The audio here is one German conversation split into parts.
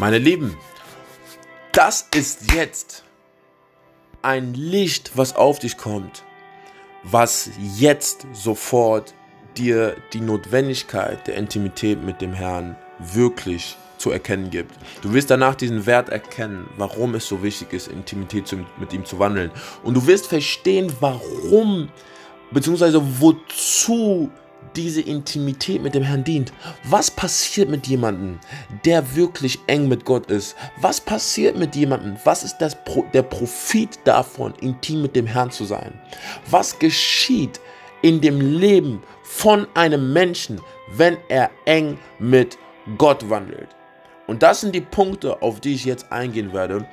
Meine Lieben, das ist jetzt ein Licht, was auf dich kommt, was jetzt sofort dir die Notwendigkeit der Intimität mit dem Herrn wirklich zu erkennen gibt. Du wirst danach diesen Wert erkennen, warum es so wichtig ist, Intimität zu, mit ihm zu wandeln. Und du wirst verstehen, warum bzw. wozu diese Intimität mit dem Herrn dient. Was passiert mit jemandem, der wirklich eng mit Gott ist? Was passiert mit jemandem? Was ist das, der Profit davon, intim mit dem Herrn zu sein? Was geschieht in dem Leben von einem Menschen, wenn er eng mit Gott wandelt? Und das sind die Punkte, auf die ich jetzt eingehen werde.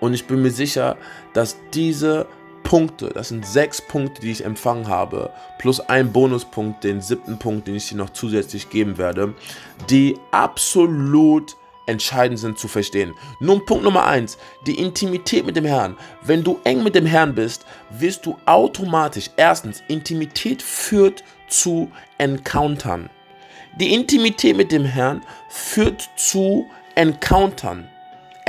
Und ich bin mir sicher, dass diese Punkte, das sind sechs Punkte, die ich empfangen habe, plus ein Bonuspunkt, den siebten Punkt, den ich dir noch zusätzlich geben werde, die absolut entscheidend sind zu verstehen. Nun Punkt Nummer eins, die Intimität mit dem Herrn. Wenn du eng mit dem Herrn bist, wirst du automatisch, erstens, Intimität führt zu Encountern. Die Intimität mit dem Herrn führt zu Encountern.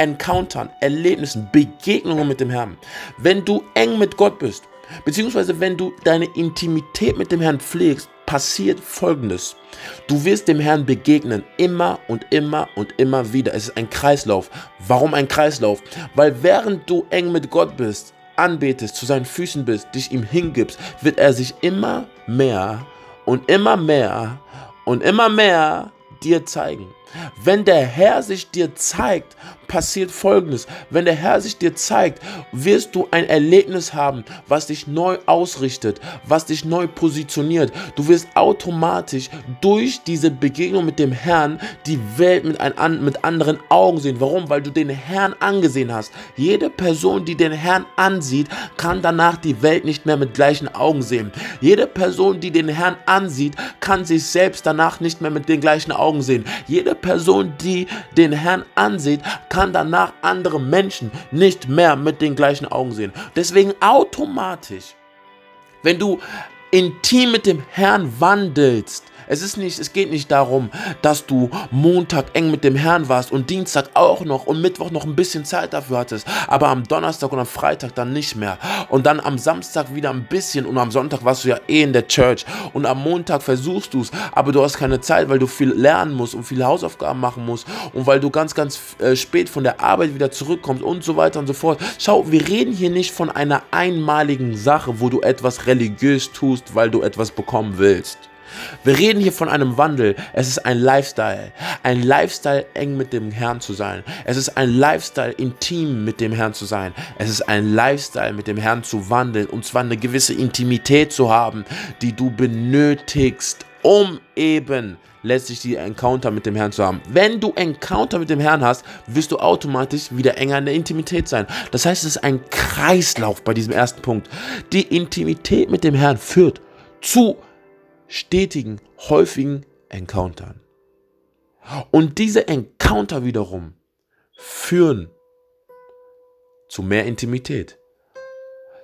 Encountern, Erlebnissen, Begegnungen mit dem Herrn. Wenn du eng mit Gott bist, beziehungsweise wenn du deine Intimität mit dem Herrn pflegst, passiert Folgendes. Du wirst dem Herrn begegnen, immer und immer und immer wieder. Es ist ein Kreislauf. Warum ein Kreislauf? Weil während du eng mit Gott bist, anbetest, zu seinen Füßen bist, dich ihm hingibst, wird er sich immer mehr und immer mehr und immer mehr dir zeigen. Wenn der Herr sich dir zeigt, passiert Folgendes. Wenn der Herr sich dir zeigt, wirst du ein Erlebnis haben, was dich neu ausrichtet, was dich neu positioniert. Du wirst automatisch durch diese Begegnung mit dem Herrn die Welt mit, ein, mit anderen Augen sehen. Warum? Weil du den Herrn angesehen hast. Jede Person, die den Herrn ansieht, kann danach die Welt nicht mehr mit gleichen Augen sehen. Jede Person, die den Herrn ansieht, kann sich selbst danach nicht mehr mit den gleichen Augen sehen. Jede Person, die den Herrn ansieht, kann danach andere Menschen nicht mehr mit den gleichen Augen sehen. Deswegen automatisch, wenn du intim mit dem Herrn wandelst, es ist nicht, es geht nicht darum, dass du Montag eng mit dem Herrn warst und Dienstag auch noch und Mittwoch noch ein bisschen Zeit dafür hattest, aber am Donnerstag und am Freitag dann nicht mehr. Und dann am Samstag wieder ein bisschen und am Sonntag warst du ja eh in der Church und am Montag versuchst du es, aber du hast keine Zeit, weil du viel lernen musst und viele Hausaufgaben machen musst und weil du ganz, ganz äh, spät von der Arbeit wieder zurückkommst und so weiter und so fort. Schau, wir reden hier nicht von einer einmaligen Sache, wo du etwas religiös tust, weil du etwas bekommen willst. Wir reden hier von einem Wandel. Es ist ein Lifestyle. Ein Lifestyle, eng mit dem Herrn zu sein. Es ist ein Lifestyle, intim mit dem Herrn zu sein. Es ist ein Lifestyle, mit dem Herrn zu wandeln. Und zwar eine gewisse Intimität zu haben, die du benötigst, um eben letztlich die Encounter mit dem Herrn zu haben. Wenn du Encounter mit dem Herrn hast, wirst du automatisch wieder enger in der Intimität sein. Das heißt, es ist ein Kreislauf bei diesem ersten Punkt. Die Intimität mit dem Herrn führt zu stetigen, häufigen Encountern. Und diese Encounter wiederum führen zu mehr Intimität.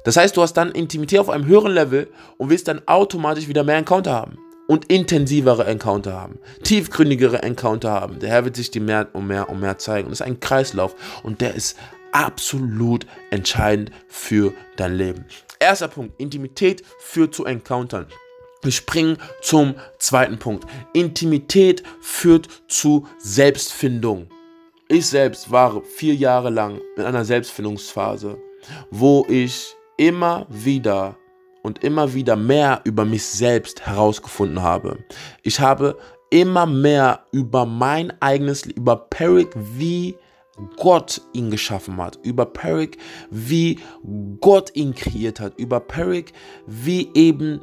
Das heißt, du hast dann Intimität auf einem höheren Level und wirst dann automatisch wieder mehr Encounter haben und intensivere Encounter haben, tiefgründigere Encounter haben. Der Herr wird sich dir mehr und mehr und mehr zeigen. Und das ist ein Kreislauf und der ist absolut entscheidend für dein Leben. Erster Punkt, Intimität führt zu Encountern. Wir springen zum zweiten Punkt. Intimität führt zu Selbstfindung. Ich selbst war vier Jahre lang in einer Selbstfindungsphase, wo ich immer wieder und immer wieder mehr über mich selbst herausgefunden habe. Ich habe immer mehr über mein eigenes, über Peric, wie Gott ihn geschaffen hat, über Peric, wie Gott ihn kreiert hat, über Peric, wie eben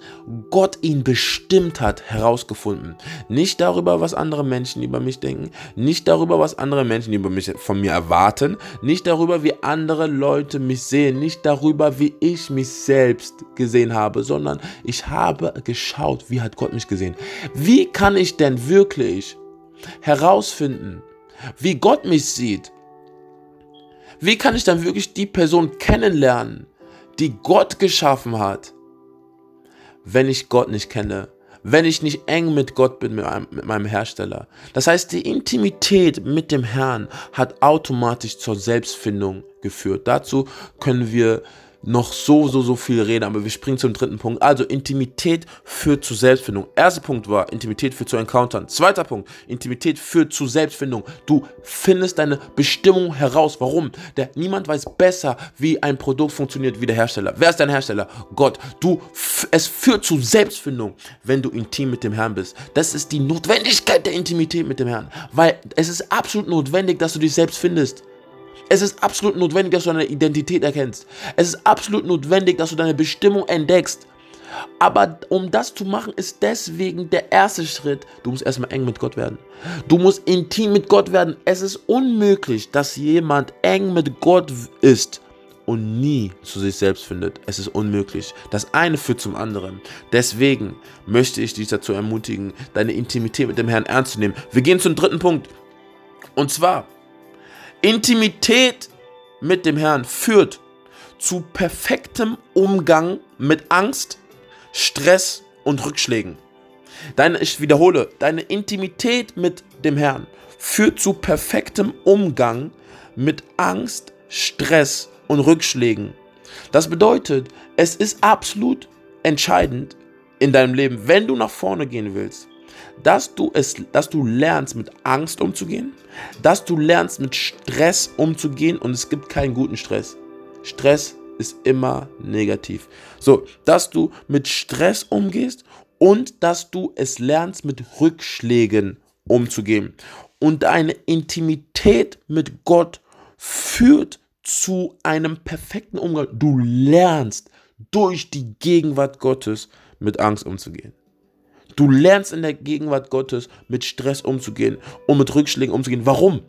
Gott ihn bestimmt hat, herausgefunden. Nicht darüber, was andere Menschen über mich denken, nicht darüber, was andere Menschen über mich von mir erwarten, nicht darüber, wie andere Leute mich sehen, nicht darüber, wie ich mich selbst gesehen habe, sondern ich habe geschaut, wie hat Gott mich gesehen. Wie kann ich denn wirklich herausfinden, wie Gott mich sieht? Wie kann ich dann wirklich die Person kennenlernen, die Gott geschaffen hat, wenn ich Gott nicht kenne? wenn ich nicht eng mit Gott bin, mit meinem, mit meinem Hersteller. Das heißt, die Intimität mit dem Herrn hat automatisch zur Selbstfindung geführt. Dazu können wir noch so, so, so viel reden, aber wir springen zum dritten Punkt. Also Intimität führt zu Selbstfindung. Erster Punkt war, Intimität führt zu Encountern. Zweiter Punkt, Intimität führt zu Selbstfindung. Du findest deine Bestimmung heraus. Warum? Der, niemand weiß besser, wie ein Produkt funktioniert wie der Hersteller. Wer ist dein Hersteller? Gott. Du, es führt zu Selbstfindung, wenn du intim mit dem Herrn bist. Das ist die Notwendigkeit der Intimität mit dem Herrn. Weil es ist absolut notwendig, dass du dich selbst findest. Es ist absolut notwendig, dass du deine Identität erkennst. Es ist absolut notwendig, dass du deine Bestimmung entdeckst. Aber um das zu machen, ist deswegen der erste Schritt, du musst erstmal eng mit Gott werden. Du musst intim mit Gott werden. Es ist unmöglich, dass jemand eng mit Gott ist und nie zu sich selbst findet. Es ist unmöglich. Das eine führt zum anderen. Deswegen möchte ich dich dazu ermutigen, deine Intimität mit dem Herrn ernst zu nehmen. Wir gehen zum dritten Punkt. Und zwar, Intimität mit dem Herrn führt zu perfektem Umgang mit Angst, Stress und Rückschlägen. Deine, ich wiederhole, deine Intimität mit dem Herrn führt zu perfektem Umgang mit Angst, Stress und Rückschlägen. Das bedeutet, es ist absolut entscheidend in deinem Leben, wenn du nach vorne gehen willst, dass du es, dass du lernst mit Angst umzugehen, dass du lernst mit Stress umzugehen und es gibt keinen guten Stress. Stress ist immer negativ. So, dass du mit Stress umgehst und dass du es lernst mit Rückschlägen umzugehen. Und deine Intimität mit Gott führt zu einem perfekten Umgang. Du lernst durch die Gegenwart Gottes mit Angst umzugehen. Du lernst in der Gegenwart Gottes mit Stress umzugehen und mit Rückschlägen umzugehen. Warum?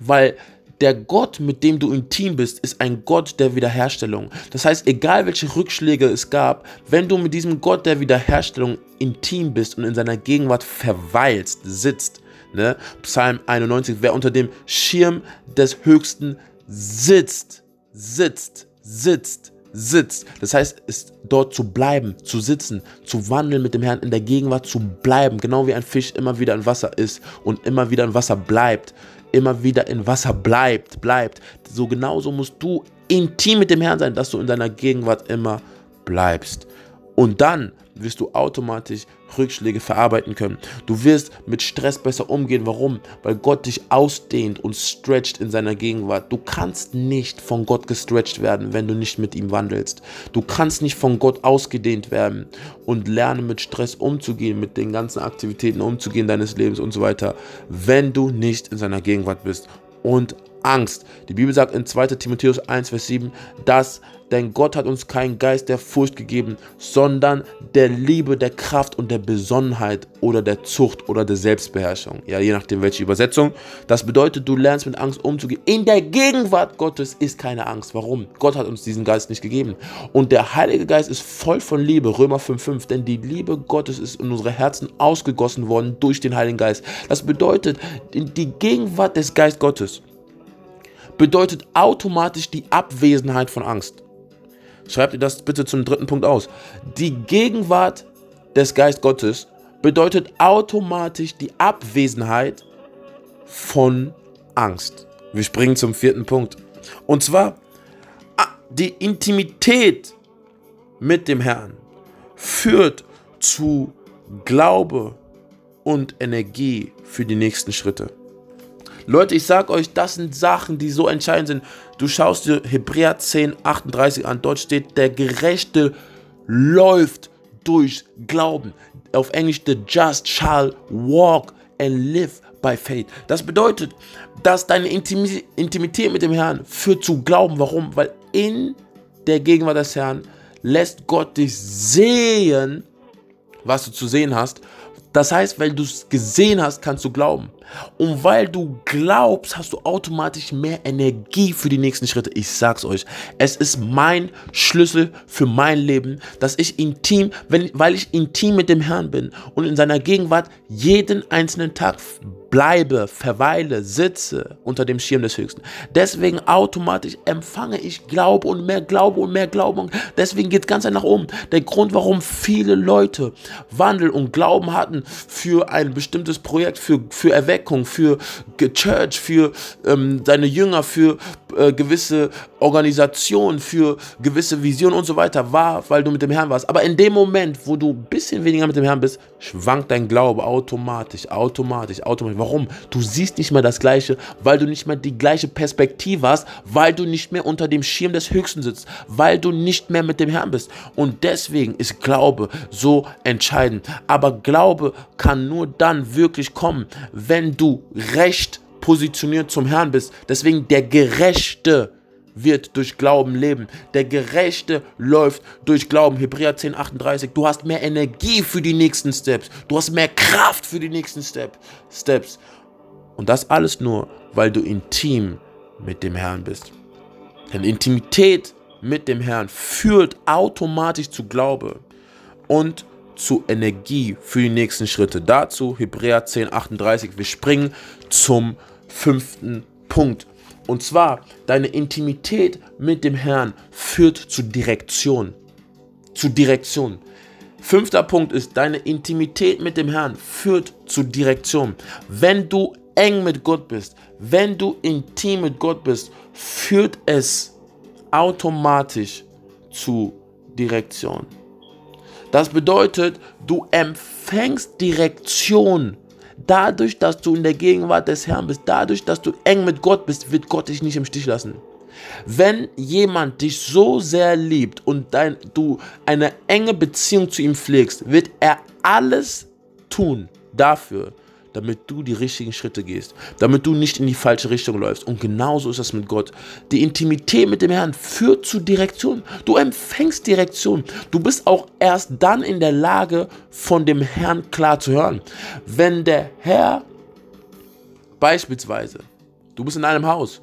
Weil der Gott, mit dem du intim bist, ist ein Gott der Wiederherstellung. Das heißt, egal welche Rückschläge es gab, wenn du mit diesem Gott der Wiederherstellung intim bist und in seiner Gegenwart verweilst, sitzt, ne? Psalm 91, wer unter dem Schirm des Höchsten sitzt, sitzt, sitzt, sitzt. Das heißt, ist dort zu bleiben, zu sitzen, zu wandeln mit dem Herrn in der Gegenwart, zu bleiben, genau wie ein Fisch immer wieder in Wasser ist und immer wieder in Wasser bleibt, immer wieder in Wasser bleibt, bleibt. So genauso musst du intim mit dem Herrn sein, dass du in deiner Gegenwart immer bleibst. Und dann wirst du automatisch Rückschläge verarbeiten können. Du wirst mit Stress besser umgehen. Warum? Weil Gott dich ausdehnt und stretcht in seiner Gegenwart. Du kannst nicht von Gott gestretcht werden, wenn du nicht mit ihm wandelst. Du kannst nicht von Gott ausgedehnt werden und lernen mit Stress umzugehen, mit den ganzen Aktivitäten umzugehen deines Lebens und so weiter, wenn du nicht in seiner Gegenwart bist. Und Angst. Die Bibel sagt in 2 Timotheus 1, Vers 7, dass denn Gott hat uns keinen Geist der Furcht gegeben, sondern der Liebe, der Kraft und der Besonnenheit oder der Zucht oder der Selbstbeherrschung. Ja, je nachdem welche Übersetzung. Das bedeutet, du lernst mit Angst umzugehen. In der Gegenwart Gottes ist keine Angst. Warum? Gott hat uns diesen Geist nicht gegeben. Und der Heilige Geist ist voll von Liebe. Römer 5,5. Denn die Liebe Gottes ist in unsere Herzen ausgegossen worden durch den Heiligen Geist. Das bedeutet, die Gegenwart des Geist Gottes bedeutet automatisch die Abwesenheit von Angst. Schreibt ihr das bitte zum dritten Punkt aus. Die Gegenwart des Geist Gottes bedeutet automatisch die Abwesenheit von Angst. Wir springen zum vierten Punkt. Und zwar ah, die Intimität mit dem Herrn führt zu Glaube und Energie für die nächsten Schritte. Leute, ich sag euch, das sind Sachen, die so entscheidend sind. Du schaust dir Hebräer 10, 38 an. Dort steht, der Gerechte läuft durch Glauben. Auf Englisch, the just shall walk and live by faith. Das bedeutet, dass deine Intimität mit dem Herrn führt zu Glauben. Warum? Weil in der Gegenwart des Herrn lässt Gott dich sehen, was du zu sehen hast. Das heißt, weil du es gesehen hast, kannst du glauben. Und weil du glaubst, hast du automatisch mehr Energie für die nächsten Schritte. Ich sag's euch, es ist mein Schlüssel für mein Leben, dass ich intim, wenn, weil ich intim mit dem Herrn bin und in seiner Gegenwart jeden einzelnen Tag bleibe, verweile, sitze unter dem Schirm des Höchsten. Deswegen automatisch empfange ich Glaube und mehr Glaube und mehr Glaube. Und deswegen geht es ganz nach oben. Der Grund, warum viele Leute Wandel und Glauben hatten für ein bestimmtes Projekt, für, für Erweckung, für Church, für ähm, deine Jünger, für äh, gewisse Organisationen, für gewisse Visionen und so weiter, war, weil du mit dem Herrn warst. Aber in dem Moment, wo du ein bisschen weniger mit dem Herrn bist, schwankt dein Glaube automatisch, automatisch, automatisch. Warum? Du siehst nicht mehr das Gleiche, weil du nicht mehr die gleiche Perspektive hast, weil du nicht mehr unter dem Schirm des Höchsten sitzt, weil du nicht mehr mit dem Herrn bist. Und deswegen ist Glaube so entscheidend. Aber Glaube kann nur dann wirklich kommen, wenn du recht positioniert zum Herrn bist. Deswegen der Gerechte wird durch Glauben leben. Der Gerechte läuft durch Glauben. Hebräer 10, 38. Du hast mehr Energie für die nächsten Steps. Du hast mehr Kraft für die nächsten Step, Steps. Und das alles nur, weil du intim mit dem Herrn bist. Denn Intimität mit dem Herrn führt automatisch zu Glaube und zu Energie für die nächsten Schritte. Dazu Hebräer 10, 38. Wir springen zum fünften Punkt. Und zwar, deine Intimität mit dem Herrn führt zu Direktion. Zu Direktion. Fünfter Punkt ist, deine Intimität mit dem Herrn führt zu Direktion. Wenn du eng mit Gott bist, wenn du intim mit Gott bist, führt es automatisch zu Direktion. Das bedeutet, du empfängst Direktion Dadurch, dass du in der Gegenwart des Herrn bist, dadurch, dass du eng mit Gott bist, wird Gott dich nicht im Stich lassen. Wenn jemand dich so sehr liebt und dein, du eine enge Beziehung zu ihm pflegst, wird er alles tun dafür, damit du die richtigen Schritte gehst, damit du nicht in die falsche Richtung läufst. Und genauso ist das mit Gott. Die Intimität mit dem Herrn führt zu Direktion. Du empfängst Direktion. Du bist auch erst dann in der Lage, von dem Herrn klar zu hören. Wenn der Herr beispielsweise, du bist in einem Haus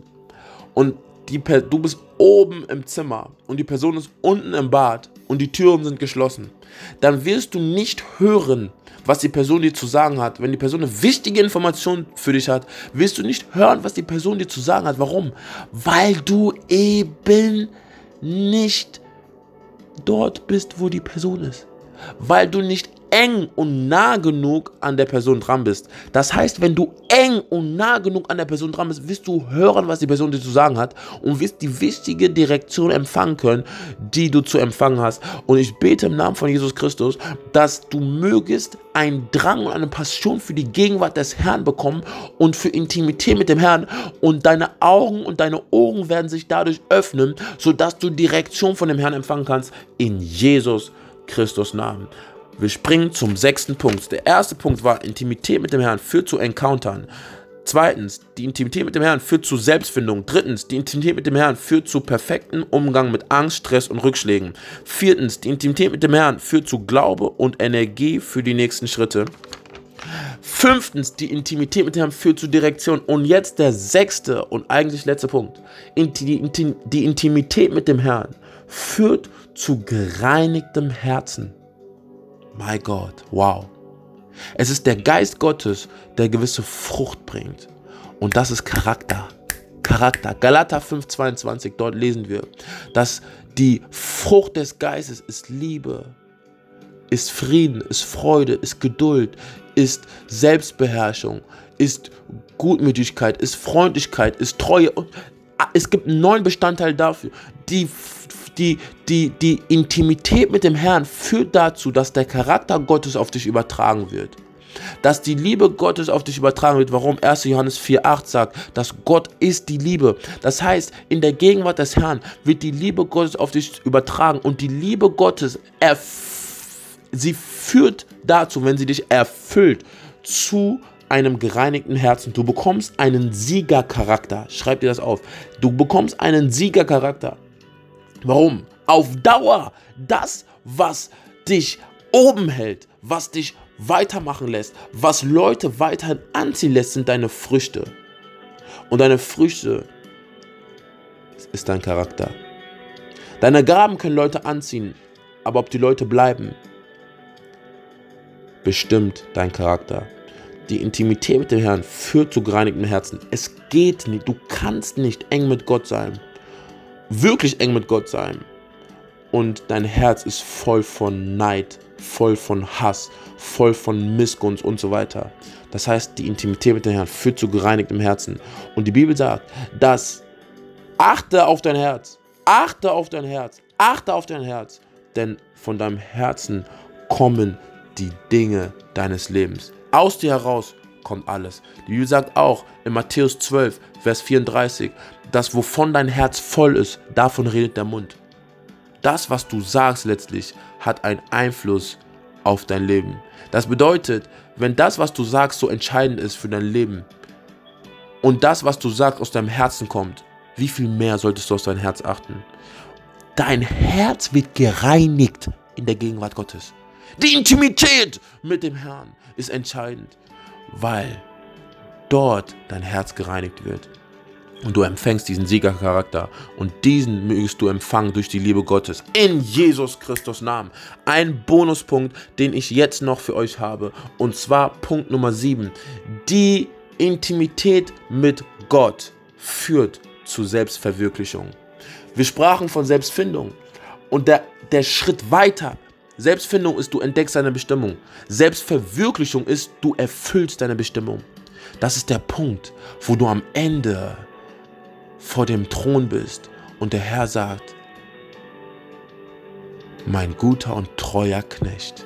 und die, du bist oben im Zimmer und die Person ist unten im Bad und die Türen sind geschlossen, dann wirst du nicht hören, was die Person dir zu sagen hat. Wenn die Person eine wichtige Information für dich hat, wirst du nicht hören, was die Person dir zu sagen hat. Warum? Weil du eben nicht dort bist, wo die Person ist. Weil du nicht eng und nah genug an der Person dran bist. Das heißt, wenn du eng und nah genug an der Person dran bist, wirst du hören, was die Person dir zu sagen hat und wirst die wichtige Direktion empfangen können, die du zu empfangen hast. Und ich bete im Namen von Jesus Christus, dass du mögest einen Drang und eine Passion für die Gegenwart des Herrn bekommen und für Intimität mit dem Herrn und deine Augen und deine Ohren werden sich dadurch öffnen, sodass du Direktion von dem Herrn empfangen kannst in Jesus Christus Namen. Wir springen zum sechsten Punkt. Der erste Punkt war, Intimität mit dem Herrn führt zu Encountern. Zweitens, die Intimität mit dem Herrn führt zu Selbstfindung. Drittens, die Intimität mit dem Herrn führt zu perfektem Umgang mit Angst, Stress und Rückschlägen. Viertens, die Intimität mit dem Herrn führt zu Glaube und Energie für die nächsten Schritte. Fünftens, die Intimität mit dem Herrn führt zu Direktion. Und jetzt der sechste und eigentlich letzte Punkt. Die Intimität mit dem Herrn führt zu gereinigtem Herzen. My Gott, wow. Es ist der Geist Gottes, der gewisse Frucht bringt. Und das ist Charakter. Charakter. Galater 5,22, dort lesen wir, dass die Frucht des Geistes ist Liebe, ist Frieden, ist Freude, ist Geduld, ist Selbstbeherrschung, ist Gutmütigkeit, ist Freundlichkeit, ist Treue. Und es gibt einen neuen Bestandteil dafür. Die die, die, die Intimität mit dem Herrn führt dazu, dass der Charakter Gottes auf dich übertragen wird. Dass die Liebe Gottes auf dich übertragen wird. Warum 1. Johannes 4,8 sagt, dass Gott ist die Liebe. Das heißt, in der Gegenwart des Herrn wird die Liebe Gottes auf dich übertragen. Und die Liebe Gottes, sie führt dazu, wenn sie dich erfüllt, zu einem gereinigten Herzen. Du bekommst einen Siegercharakter. Schreib dir das auf. Du bekommst einen Siegercharakter. Warum? Auf Dauer das, was dich oben hält, was dich weitermachen lässt, was Leute weiterhin anziehen lässt, sind deine Früchte. Und deine Früchte ist dein Charakter. Deine Gaben können Leute anziehen, aber ob die Leute bleiben, bestimmt dein Charakter. Die Intimität mit dem Herrn führt zu gereinigtem Herzen. Es geht nicht, du kannst nicht eng mit Gott sein. Wirklich eng mit Gott sein. Und dein Herz ist voll von Neid, voll von Hass, voll von Missgunst und so weiter. Das heißt, die Intimität mit dem Herrn führt zu gereinigtem Herzen. Und die Bibel sagt, dass achte auf dein Herz, achte auf dein Herz, achte auf dein Herz, denn von deinem Herzen kommen die Dinge deines Lebens. Aus dir heraus kommt alles. Die Bibel sagt auch in Matthäus 12, Vers 34, dass wovon dein Herz voll ist, davon redet der Mund. Das, was du sagst letztlich, hat einen Einfluss auf dein Leben. Das bedeutet, wenn das, was du sagst, so entscheidend ist für dein Leben und das, was du sagst, aus deinem Herzen kommt, wie viel mehr solltest du aus deinem Herz achten? Dein Herz wird gereinigt in der Gegenwart Gottes. Die Intimität mit dem Herrn ist entscheidend, weil dort dein Herz gereinigt wird. Und du empfängst diesen Siegercharakter. Und diesen mögest du empfangen durch die Liebe Gottes. In Jesus Christus Namen. Ein Bonuspunkt, den ich jetzt noch für euch habe. Und zwar Punkt Nummer 7. Die Intimität mit Gott führt zu Selbstverwirklichung. Wir sprachen von Selbstfindung. Und der, der Schritt weiter Selbstfindung ist, du entdeckst deine Bestimmung. Selbstverwirklichung ist, du erfüllst deine Bestimmung. Das ist der Punkt, wo du am Ende vor dem Thron bist und der Herr sagt, mein guter und treuer Knecht,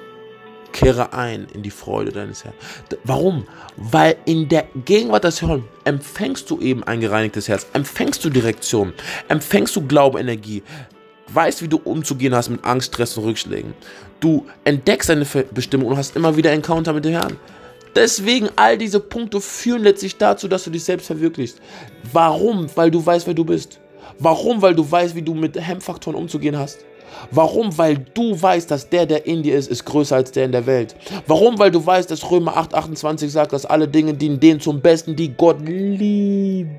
kehre ein in die Freude deines Herrn. Warum? Weil in der Gegenwart des Herrn empfängst du eben ein gereinigtes Herz, empfängst du Direktion, empfängst du Glaube, Energie, weißt, wie du umzugehen hast mit Angst, Stress und Rückschlägen. Du entdeckst deine Bestimmung und hast immer wieder Encounter mit dem Herrn. Deswegen, all diese Punkte führen letztlich dazu, dass du dich selbst verwirklichst. Warum? Weil du weißt, wer du bist. Warum? Weil du weißt, wie du mit Hemmfaktoren umzugehen hast. Warum? Weil du weißt, dass der, der in dir ist, ist größer als der in der Welt. Warum? Weil du weißt, dass Römer 8, 28 sagt, dass alle Dinge dienen denen zum Besten, die Gott lieben.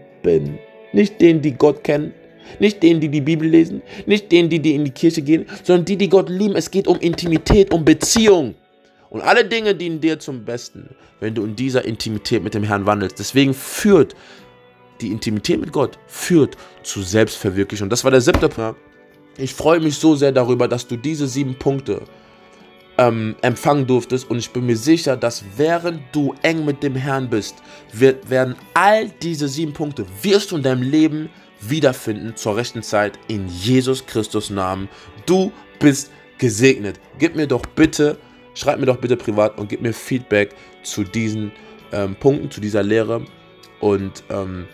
Nicht denen, die Gott kennen. Nicht denen, die die Bibel lesen. Nicht denen, die, die in die Kirche gehen. Sondern die, die Gott lieben. Es geht um Intimität, um Beziehung. Und alle Dinge dienen dir zum Besten, wenn du in dieser Intimität mit dem Herrn wandelst. Deswegen führt die Intimität mit Gott führt zu Selbstverwirklichung. Das war der siebte Punkt. Ich freue mich so sehr darüber, dass du diese sieben Punkte ähm, empfangen durftest und ich bin mir sicher, dass während du eng mit dem Herrn bist, wird, werden all diese sieben Punkte wirst du in deinem Leben wiederfinden zur rechten Zeit in Jesus Christus Namen. Du bist gesegnet. Gib mir doch bitte Schreib mir doch bitte privat und gib mir Feedback zu diesen ähm, Punkten, zu dieser Lehre. Und ähm,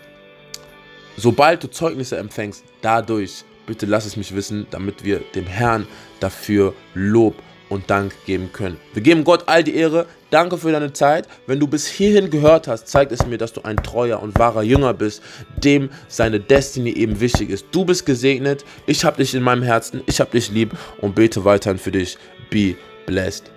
sobald du Zeugnisse empfängst, dadurch, bitte lass es mich wissen, damit wir dem Herrn dafür Lob und Dank geben können. Wir geben Gott all die Ehre. Danke für deine Zeit. Wenn du bis hierhin gehört hast, zeigt es mir, dass du ein treuer und wahrer Jünger bist, dem seine Destiny eben wichtig ist. Du bist gesegnet. Ich habe dich in meinem Herzen. Ich habe dich lieb und bete weiterhin für dich. Be blessed.